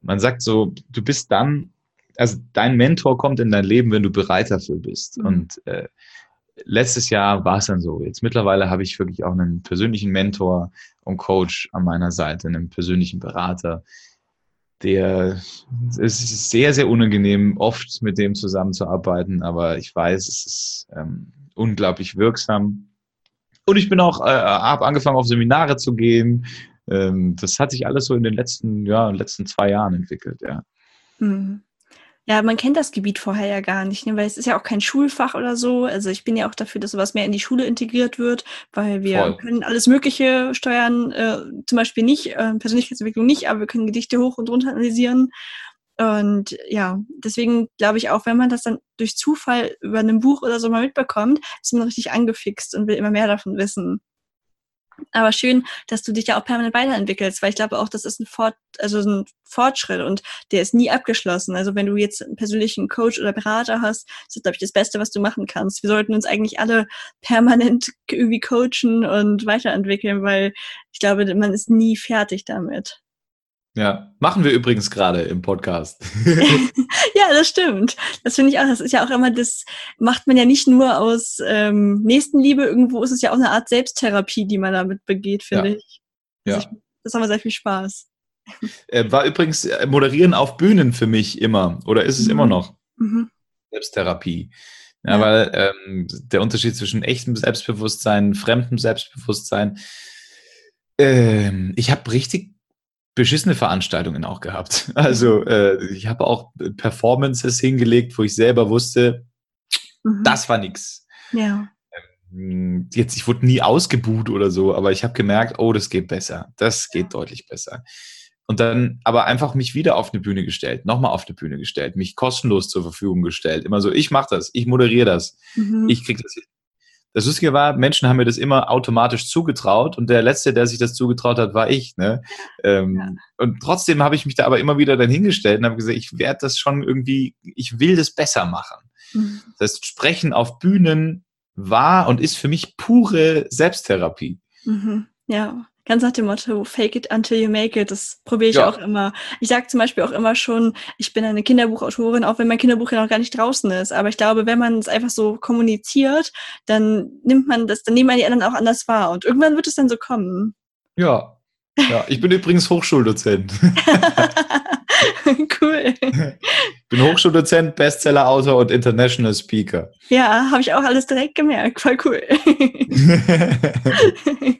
man sagt so, du bist dann, also dein Mentor kommt in dein Leben, wenn du bereit dafür bist. Mhm. Und äh, letztes Jahr war es dann so. Jetzt mittlerweile habe ich wirklich auch einen persönlichen Mentor und Coach an meiner Seite, einen persönlichen Berater, der es ist sehr, sehr unangenehm, oft mit dem zusammenzuarbeiten, aber ich weiß, es ist ähm, unglaublich wirksam. Und ich bin auch, äh, habe angefangen, auf Seminare zu gehen. Ähm, das hat sich alles so in den letzten, ja, letzten zwei Jahren entwickelt, ja. Mhm. Ja, man kennt das Gebiet vorher ja gar nicht, ne? weil es ist ja auch kein Schulfach oder so. Also ich bin ja auch dafür, dass sowas mehr in die Schule integriert wird, weil wir Voll. können alles Mögliche steuern, äh, zum Beispiel nicht, äh, Persönlichkeitsentwicklung nicht, aber wir können Gedichte hoch und runter analysieren. Und ja, deswegen glaube ich auch, wenn man das dann durch Zufall über ein Buch oder so mal mitbekommt, ist man richtig angefixt und will immer mehr davon wissen. Aber schön, dass du dich ja auch permanent weiterentwickelst, weil ich glaube auch, das ist ein, Fort, also ein Fortschritt und der ist nie abgeschlossen. Also wenn du jetzt einen persönlichen Coach oder Berater hast, das ist, glaube ich, das Beste, was du machen kannst. Wir sollten uns eigentlich alle permanent irgendwie coachen und weiterentwickeln, weil ich glaube, man ist nie fertig damit. Ja, machen wir übrigens gerade im Podcast. ja, das stimmt. Das finde ich auch. Das ist ja auch immer, das macht man ja nicht nur aus ähm, Nächstenliebe. Irgendwo ist es ja auch eine Art Selbsttherapie, die man damit begeht, finde ja. ich. ja. Ich, das haben wir sehr viel Spaß. Äh, war übrigens äh, Moderieren auf Bühnen für mich immer oder ist es mhm. immer noch mhm. Selbsttherapie. Ja, ja. weil ähm, der Unterschied zwischen echtem Selbstbewusstsein, fremdem Selbstbewusstsein, ähm, ich habe richtig beschissene Veranstaltungen auch gehabt. Also äh, ich habe auch Performances hingelegt, wo ich selber wusste, mhm. das war nix. Ja. Ähm, jetzt, ich wurde nie ausgebuht oder so, aber ich habe gemerkt, oh, das geht besser. Das geht deutlich besser. Und dann aber einfach mich wieder auf eine Bühne gestellt, nochmal auf eine Bühne gestellt, mich kostenlos zur Verfügung gestellt. Immer so, ich mache das, ich moderiere das, mhm. ich krieg das hin. Das Lustige war, Menschen haben mir das immer automatisch zugetraut und der Letzte, der sich das zugetraut hat, war ich. Ne? Ähm, ja. Und trotzdem habe ich mich da aber immer wieder dann hingestellt und habe gesagt, ich werde das schon irgendwie, ich will das besser machen. Mhm. Das heißt, Sprechen auf Bühnen war und ist für mich pure Selbsttherapie. Mhm. Ja, ganz nach dem Motto, fake it until you make it. Das probiere ich ja. auch immer. Ich sage zum Beispiel auch immer schon, ich bin eine Kinderbuchautorin, auch wenn mein Kinderbuch ja noch gar nicht draußen ist. Aber ich glaube, wenn man es einfach so kommuniziert, dann nimmt man das, dann nehmen man die anderen auch anders wahr. Und irgendwann wird es dann so kommen. Ja. Ja, ich bin übrigens Hochschuldozent. cool. Ich bin Hochschuldozent, Bestseller-Autor und International Speaker. Ja, habe ich auch alles direkt gemerkt. Voll cool.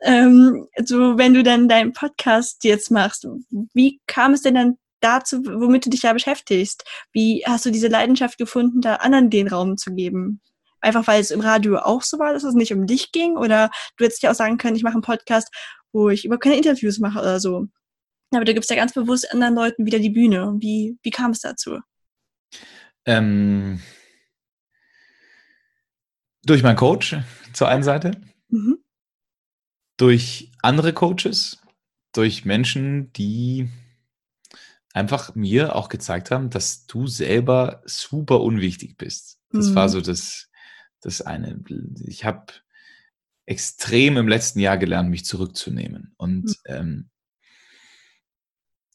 ähm, so, wenn du dann deinen Podcast jetzt machst, wie kam es denn dann dazu, womit du dich da beschäftigst? Wie hast du diese Leidenschaft gefunden, da anderen den Raum zu geben? Einfach weil es im Radio auch so war, dass es nicht um dich ging? Oder du hättest ja auch sagen können, ich mache einen Podcast, wo ich über keine Interviews mache oder so. Aber du gibst ja ganz bewusst anderen Leuten wieder die Bühne. Wie, wie kam es dazu? Ähm, durch meinen Coach zur einen Seite. Mhm durch andere Coaches, durch Menschen, die einfach mir auch gezeigt haben, dass du selber super unwichtig bist. Das mhm. war so das, das eine. Ich habe extrem im letzten Jahr gelernt, mich zurückzunehmen und mhm. ähm,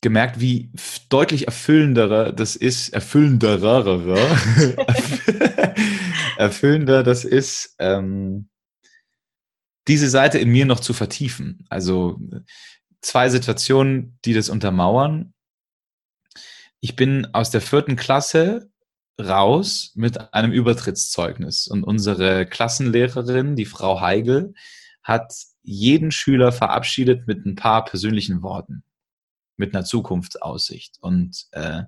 gemerkt, wie deutlich erfüllenderer das ist, erfüllenderer, erfüllender das ist, ähm, diese Seite in mir noch zu vertiefen. Also zwei Situationen, die das untermauern. Ich bin aus der vierten Klasse raus mit einem Übertrittszeugnis und unsere Klassenlehrerin, die Frau Heigel, hat jeden Schüler verabschiedet mit ein paar persönlichen Worten, mit einer Zukunftsaussicht. Und äh,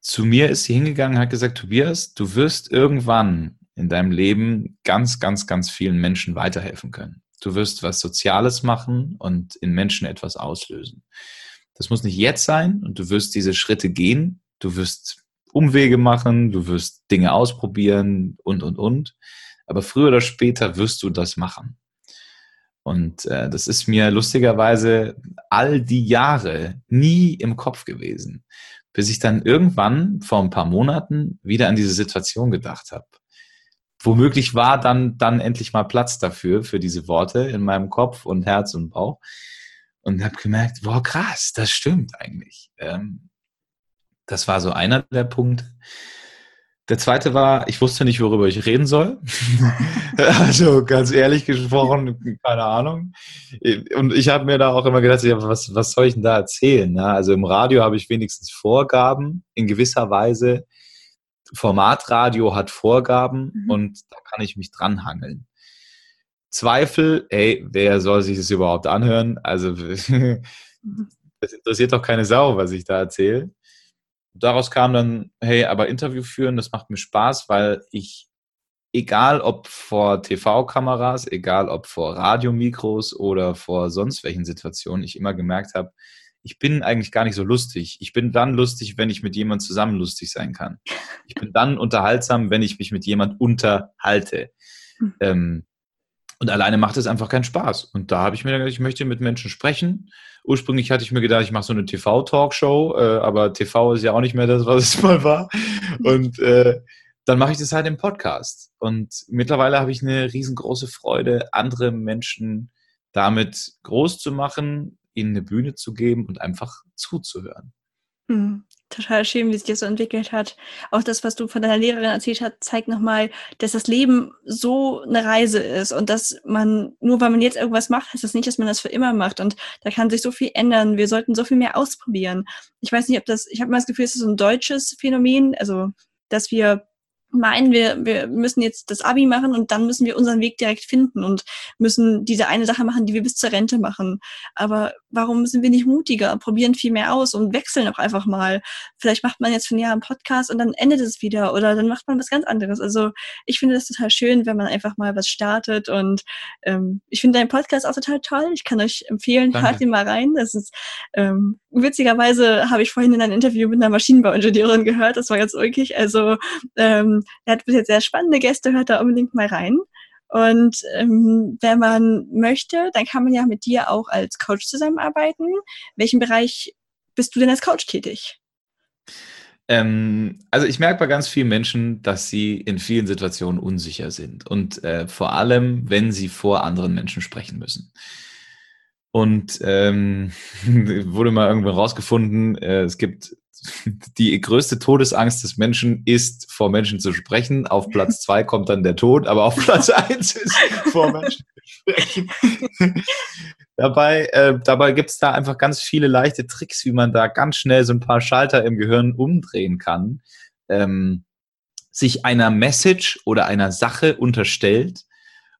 zu mir ist sie hingegangen, hat gesagt, Tobias, du wirst irgendwann in deinem Leben ganz, ganz, ganz vielen Menschen weiterhelfen können. Du wirst was Soziales machen und in Menschen etwas auslösen. Das muss nicht jetzt sein und du wirst diese Schritte gehen. Du wirst Umwege machen, du wirst Dinge ausprobieren und, und, und. Aber früher oder später wirst du das machen. Und äh, das ist mir lustigerweise all die Jahre nie im Kopf gewesen, bis ich dann irgendwann vor ein paar Monaten wieder an diese Situation gedacht habe. Womöglich war dann, dann endlich mal Platz dafür, für diese Worte in meinem Kopf und Herz und Bauch. Und habe gemerkt, boah, krass, das stimmt eigentlich. Ähm, das war so einer der Punkte. Der zweite war, ich wusste nicht, worüber ich reden soll. also ganz ehrlich gesprochen, keine Ahnung. Und ich habe mir da auch immer gedacht, was, was soll ich denn da erzählen? Ja, also im Radio habe ich wenigstens Vorgaben in gewisser Weise. Formatradio hat Vorgaben mhm. und da kann ich mich dranhangeln. Zweifel, ey, wer soll sich das überhaupt anhören? Also, das interessiert doch keine Sau, was ich da erzähle daraus kam dann, hey, aber Interview führen, das macht mir Spaß, weil ich, egal ob vor TV-Kameras, egal ob vor Radiomikros oder vor sonst welchen Situationen, ich immer gemerkt habe, ich bin eigentlich gar nicht so lustig. Ich bin dann lustig, wenn ich mit jemand zusammen lustig sein kann. Ich bin dann unterhaltsam, wenn ich mich mit jemand unterhalte. Mhm. Ähm, und alleine macht es einfach keinen Spaß. Und da habe ich mir gedacht, ich möchte mit Menschen sprechen. Ursprünglich hatte ich mir gedacht, ich mache so eine TV-Talkshow, äh, aber TV ist ja auch nicht mehr das, was es mal war. Und äh, dann mache ich das halt im Podcast. Und mittlerweile habe ich eine riesengroße Freude, andere Menschen damit groß zu machen, ihnen eine Bühne zu geben und einfach zuzuhören. Mhm total schön, wie sich das so entwickelt hat. Auch das, was du von deiner Lehrerin erzählt hast, zeigt nochmal, dass das Leben so eine Reise ist und dass man, nur weil man jetzt irgendwas macht, heißt das nicht, dass man das für immer macht. Und da kann sich so viel ändern. Wir sollten so viel mehr ausprobieren. Ich weiß nicht, ob das, ich habe mal das Gefühl, es ist so ein deutsches Phänomen, also dass wir meinen, wir, wir müssen jetzt das Abi machen und dann müssen wir unseren Weg direkt finden und müssen diese eine Sache machen, die wir bis zur Rente machen. Aber warum sind wir nicht mutiger, probieren viel mehr aus und wechseln auch einfach mal? Vielleicht macht man jetzt für ein Jahr einen Podcast und dann endet es wieder oder dann macht man was ganz anderes. Also ich finde das total schön, wenn man einfach mal was startet und ähm, ich finde deinen Podcast auch total toll. Ich kann euch empfehlen, Danke. hört ihn mal rein. Das ist ähm, witzigerweise habe ich vorhin in einem Interview mit einer Maschinenbauingenieurin gehört. Das war ganz ulkig. Also ähm, er hat bis jetzt sehr spannende Gäste, hört da unbedingt mal rein. Und ähm, wenn man möchte, dann kann man ja mit dir auch als Coach zusammenarbeiten. In welchem Bereich bist du denn als Coach tätig? Ähm, also ich merke bei ganz vielen Menschen, dass sie in vielen Situationen unsicher sind und äh, vor allem, wenn sie vor anderen Menschen sprechen müssen. Und ähm, wurde mal irgendwann rausgefunden, äh, es gibt die größte Todesangst des Menschen ist, vor Menschen zu sprechen. Auf Platz zwei kommt dann der Tod, aber auf Platz eins ist, vor Menschen zu sprechen. dabei äh, dabei gibt es da einfach ganz viele leichte Tricks, wie man da ganz schnell so ein paar Schalter im Gehirn umdrehen kann. Ähm, sich einer Message oder einer Sache unterstellt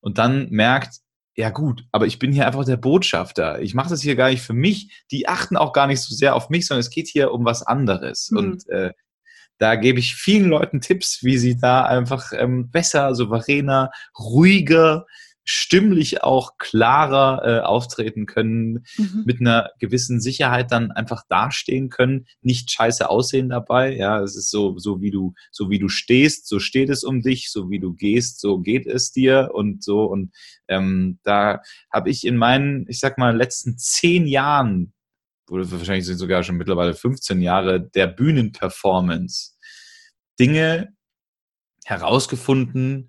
und dann merkt, ja gut, aber ich bin hier einfach der Botschafter. Ich mache das hier gar nicht für mich. Die achten auch gar nicht so sehr auf mich, sondern es geht hier um was anderes. Mhm. Und äh, da gebe ich vielen Leuten Tipps, wie sie da einfach ähm, besser, souveräner, ruhiger, stimmlich auch klarer äh, auftreten können, mhm. mit einer gewissen Sicherheit dann einfach dastehen können, nicht scheiße aussehen dabei. Ja, es ist so, so wie du, so wie du stehst, so steht es um dich, so wie du gehst, so geht es dir und so. Und ähm, da habe ich in meinen, ich sag mal, letzten zehn Jahren, oder wahrscheinlich sind sogar schon mittlerweile 15 Jahre der Bühnenperformance, Dinge herausgefunden,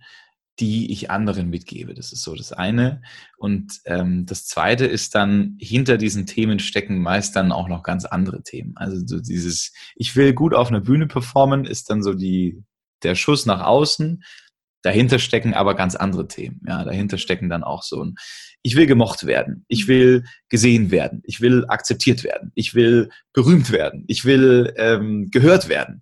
die ich anderen mitgebe. Das ist so das eine. Und ähm, das zweite ist dann, hinter diesen Themen stecken meist dann auch noch ganz andere Themen. Also so dieses, ich will gut auf einer Bühne performen, ist dann so die, der Schuss nach außen. Dahinter stecken aber ganz andere Themen. Ja, dahinter stecken dann auch so ein, ich will gemocht werden, ich will gesehen werden, ich will akzeptiert werden, ich will berühmt werden, ich will ähm, gehört werden,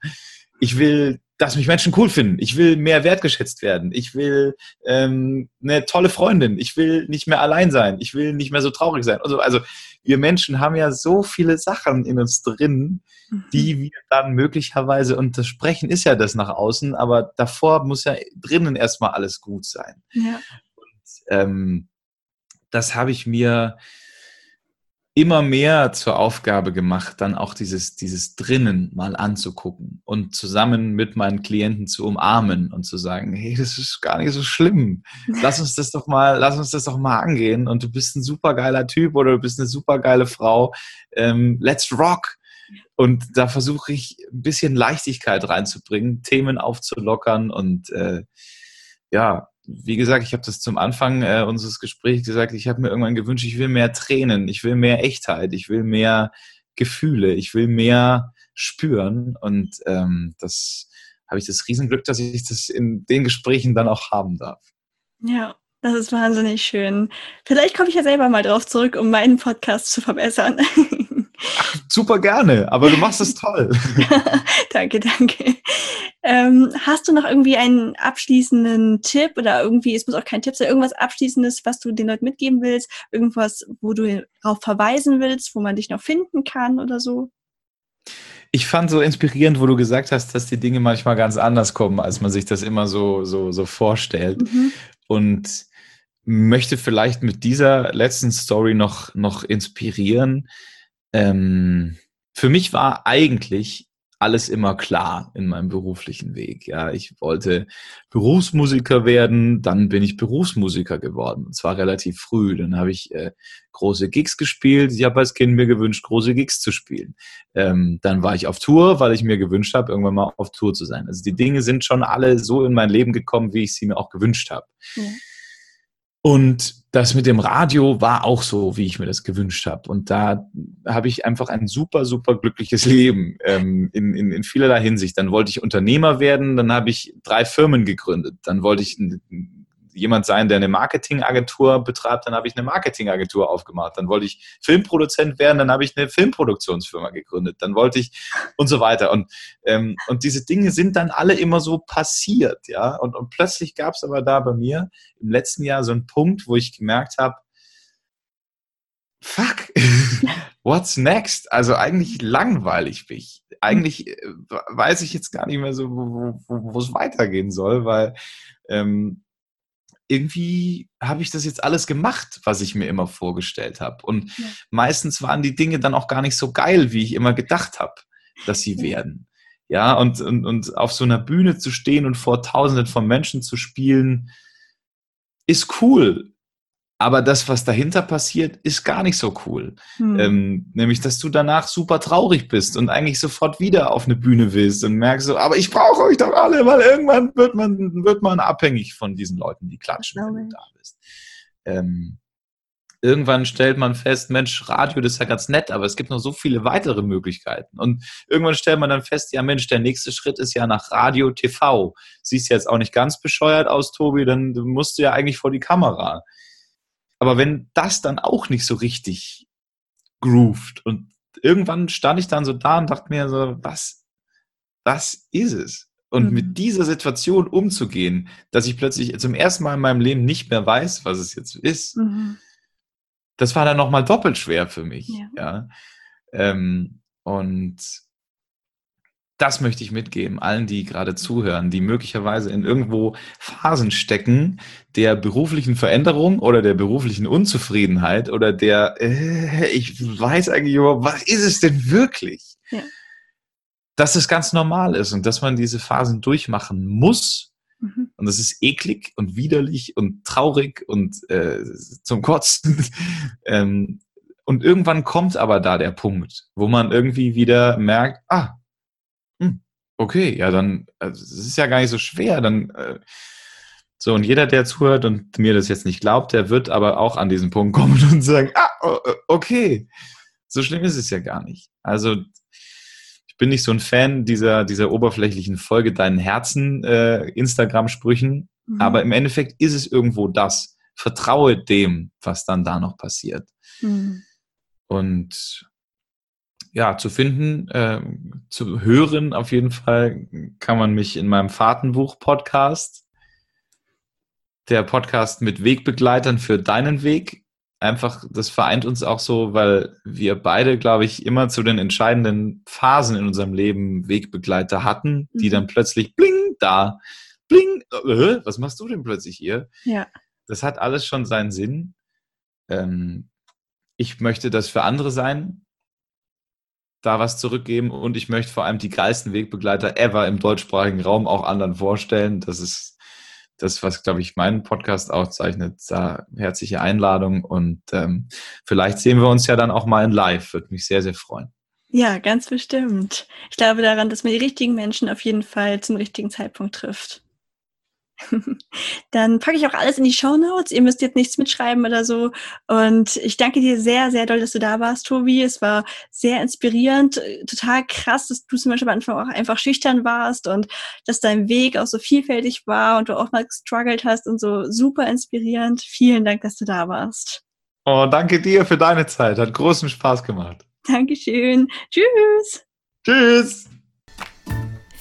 ich will dass mich Menschen cool finden. Ich will mehr wertgeschätzt werden. Ich will ähm, eine tolle Freundin. Ich will nicht mehr allein sein. Ich will nicht mehr so traurig sein. Also, also wir Menschen haben ja so viele Sachen in uns drin, mhm. die wir dann möglicherweise, und das Sprechen ist ja das nach außen, aber davor muss ja drinnen erstmal alles gut sein. Ja. Und ähm, das habe ich mir immer mehr zur Aufgabe gemacht, dann auch dieses, dieses drinnen mal anzugucken und zusammen mit meinen Klienten zu umarmen und zu sagen, hey, das ist gar nicht so schlimm. Lass uns das doch mal, lass uns das doch mal angehen. Und du bist ein supergeiler Typ oder du bist eine supergeile Frau. Ähm, let's rock. Und da versuche ich ein bisschen Leichtigkeit reinzubringen, Themen aufzulockern und äh, ja, wie gesagt, ich habe das zum Anfang äh, unseres Gesprächs gesagt, ich habe mir irgendwann gewünscht, ich will mehr Tränen, ich will mehr Echtheit, ich will mehr Gefühle, ich will mehr spüren und ähm, das habe ich das Riesenglück, dass ich das in den Gesprächen dann auch haben darf. Ja, das ist wahnsinnig schön. Vielleicht komme ich ja selber mal drauf zurück, um meinen Podcast zu verbessern. Ach, super gerne, aber du machst es toll. danke, danke. Ähm, hast du noch irgendwie einen abschließenden Tipp oder irgendwie, es muss auch kein Tipp sein, irgendwas Abschließendes, was du den Leuten mitgeben willst? Irgendwas, wo du darauf verweisen willst, wo man dich noch finden kann oder so? Ich fand so inspirierend, wo du gesagt hast, dass die Dinge manchmal ganz anders kommen, als man sich das immer so, so, so vorstellt. Mhm. Und möchte vielleicht mit dieser letzten Story noch, noch inspirieren, ähm, für mich war eigentlich alles immer klar in meinem beruflichen Weg. Ja, ich wollte Berufsmusiker werden, dann bin ich Berufsmusiker geworden. Und zwar relativ früh. Dann habe ich äh, große Gigs gespielt. Ich habe als Kind mir gewünscht, große Gigs zu spielen. Ähm, dann war ich auf Tour, weil ich mir gewünscht habe, irgendwann mal auf Tour zu sein. Also die Dinge sind schon alle so in mein Leben gekommen, wie ich sie mir auch gewünscht habe. Ja. Und das mit dem Radio war auch so, wie ich mir das gewünscht habe. Und da habe ich einfach ein super, super glückliches Leben ähm, in, in, in vielerlei Hinsicht. Dann wollte ich Unternehmer werden, dann habe ich drei Firmen gegründet. Dann wollte ich jemand sein, der eine Marketingagentur betreibt, dann habe ich eine Marketingagentur aufgemacht. Dann wollte ich Filmproduzent werden, dann habe ich eine Filmproduktionsfirma gegründet. Dann wollte ich und so weiter. Und, ähm, und diese Dinge sind dann alle immer so passiert, ja. Und, und plötzlich gab es aber da bei mir im letzten Jahr so einen Punkt, wo ich gemerkt habe, fuck, what's next? Also eigentlich langweilig bin ich. Eigentlich äh, weiß ich jetzt gar nicht mehr so, wo, wo es weitergehen soll, weil ähm, irgendwie habe ich das jetzt alles gemacht, was ich mir immer vorgestellt habe. Und ja. meistens waren die Dinge dann auch gar nicht so geil, wie ich immer gedacht habe, dass sie ja. werden. Ja, und, und, und auf so einer Bühne zu stehen und vor Tausenden von Menschen zu spielen, ist cool. Aber das, was dahinter passiert, ist gar nicht so cool. Hm. Ähm, nämlich, dass du danach super traurig bist und eigentlich sofort wieder auf eine Bühne willst und merkst so, aber ich brauche euch doch alle, weil irgendwann wird man, wird man abhängig von diesen Leuten, die klatschen, wenn du da bist. Ähm, irgendwann stellt man fest, Mensch, Radio, das ist ja ganz nett, aber es gibt noch so viele weitere Möglichkeiten. Und irgendwann stellt man dann fest, ja Mensch, der nächste Schritt ist ja nach Radio, TV. Siehst jetzt auch nicht ganz bescheuert aus, Tobi, dann musst du ja eigentlich vor die Kamera. Aber wenn das dann auch nicht so richtig grooved und irgendwann stand ich dann so da und dachte mir so, was, was ist es? Und mhm. mit dieser Situation umzugehen, dass ich plötzlich zum ersten Mal in meinem Leben nicht mehr weiß, was es jetzt ist, mhm. das war dann nochmal doppelt schwer für mich. Ja. ja. Ähm, und das möchte ich mitgeben, allen, die gerade zuhören, die möglicherweise in irgendwo Phasen stecken der beruflichen Veränderung oder der beruflichen Unzufriedenheit oder der, äh, ich weiß eigentlich überhaupt, was ist es denn wirklich? Ja. Dass es ganz normal ist und dass man diese Phasen durchmachen muss. Mhm. Und das ist eklig und widerlich und traurig und äh, zum Kotzen. ähm, und irgendwann kommt aber da der Punkt, wo man irgendwie wieder merkt, ah, Okay, ja, dann, also, es ist ja gar nicht so schwer. Dann, äh, so, und jeder, der zuhört und mir das jetzt nicht glaubt, der wird aber auch an diesen Punkt kommen und sagen, ah, okay, so schlimm ist es ja gar nicht. Also, ich bin nicht so ein Fan dieser, dieser oberflächlichen Folge deinen Herzen äh, Instagram-Sprüchen, mhm. aber im Endeffekt ist es irgendwo das. Vertraue dem, was dann da noch passiert. Mhm. Und ja, zu finden, äh, zu hören auf jeden Fall kann man mich in meinem Fahrtenbuch-Podcast, der Podcast mit Wegbegleitern für deinen Weg. Einfach, das vereint uns auch so, weil wir beide, glaube ich, immer zu den entscheidenden Phasen in unserem Leben Wegbegleiter hatten, die mhm. dann plötzlich bling, da, bling, äh, was machst du denn plötzlich hier? Ja. Das hat alles schon seinen Sinn. Ähm, ich möchte das für andere sein, da was zurückgeben und ich möchte vor allem die geilsten Wegbegleiter ever im deutschsprachigen Raum auch anderen vorstellen. Das ist das, was, glaube ich, meinen Podcast auszeichnet. Da herzliche Einladung und ähm, vielleicht sehen wir uns ja dann auch mal in Live. Würde mich sehr, sehr freuen. Ja, ganz bestimmt. Ich glaube daran, dass man die richtigen Menschen auf jeden Fall zum richtigen Zeitpunkt trifft. Dann packe ich auch alles in die Show Notes. Ihr müsst jetzt nichts mitschreiben oder so. Und ich danke dir sehr, sehr doll, dass du da warst, Tobi. Es war sehr inspirierend, total krass, dass du zum Beispiel am Anfang auch einfach schüchtern warst und dass dein Weg auch so vielfältig war und du auch mal gestruggelt hast und so super inspirierend. Vielen Dank, dass du da warst. Oh, danke dir für deine Zeit. Hat großen Spaß gemacht. Dankeschön. Tschüss. Tschüss.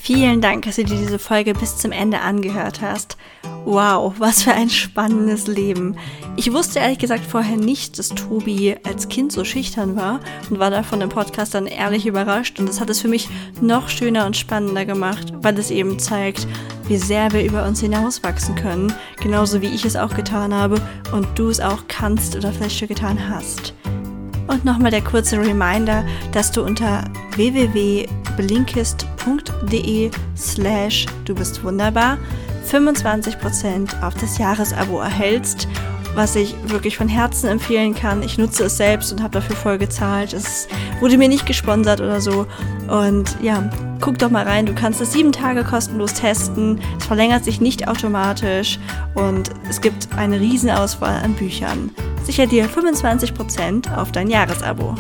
Vielen Dank, dass du dir diese Folge bis zum Ende angehört hast. Wow, was für ein spannendes Leben. Ich wusste ehrlich gesagt vorher nicht, dass Tobi als Kind so schüchtern war und war davon im Podcast dann ehrlich überrascht. Und das hat es für mich noch schöner und spannender gemacht, weil es eben zeigt, wie sehr wir über uns hinauswachsen können. Genauso wie ich es auch getan habe und du es auch kannst oder vielleicht schon getan hast. Und nochmal der kurze Reminder, dass du unter www.blinkist.de slash du bist wunderbar 25% auf das Jahresabo erhältst, was ich wirklich von Herzen empfehlen kann. Ich nutze es selbst und habe dafür voll gezahlt. Es wurde mir nicht gesponsert oder so. Und ja, guck doch mal rein. Du kannst es sieben Tage kostenlos testen. Es verlängert sich nicht automatisch und es gibt eine Riesenauswahl an Büchern. Sicher dir 25% auf dein Jahresabo.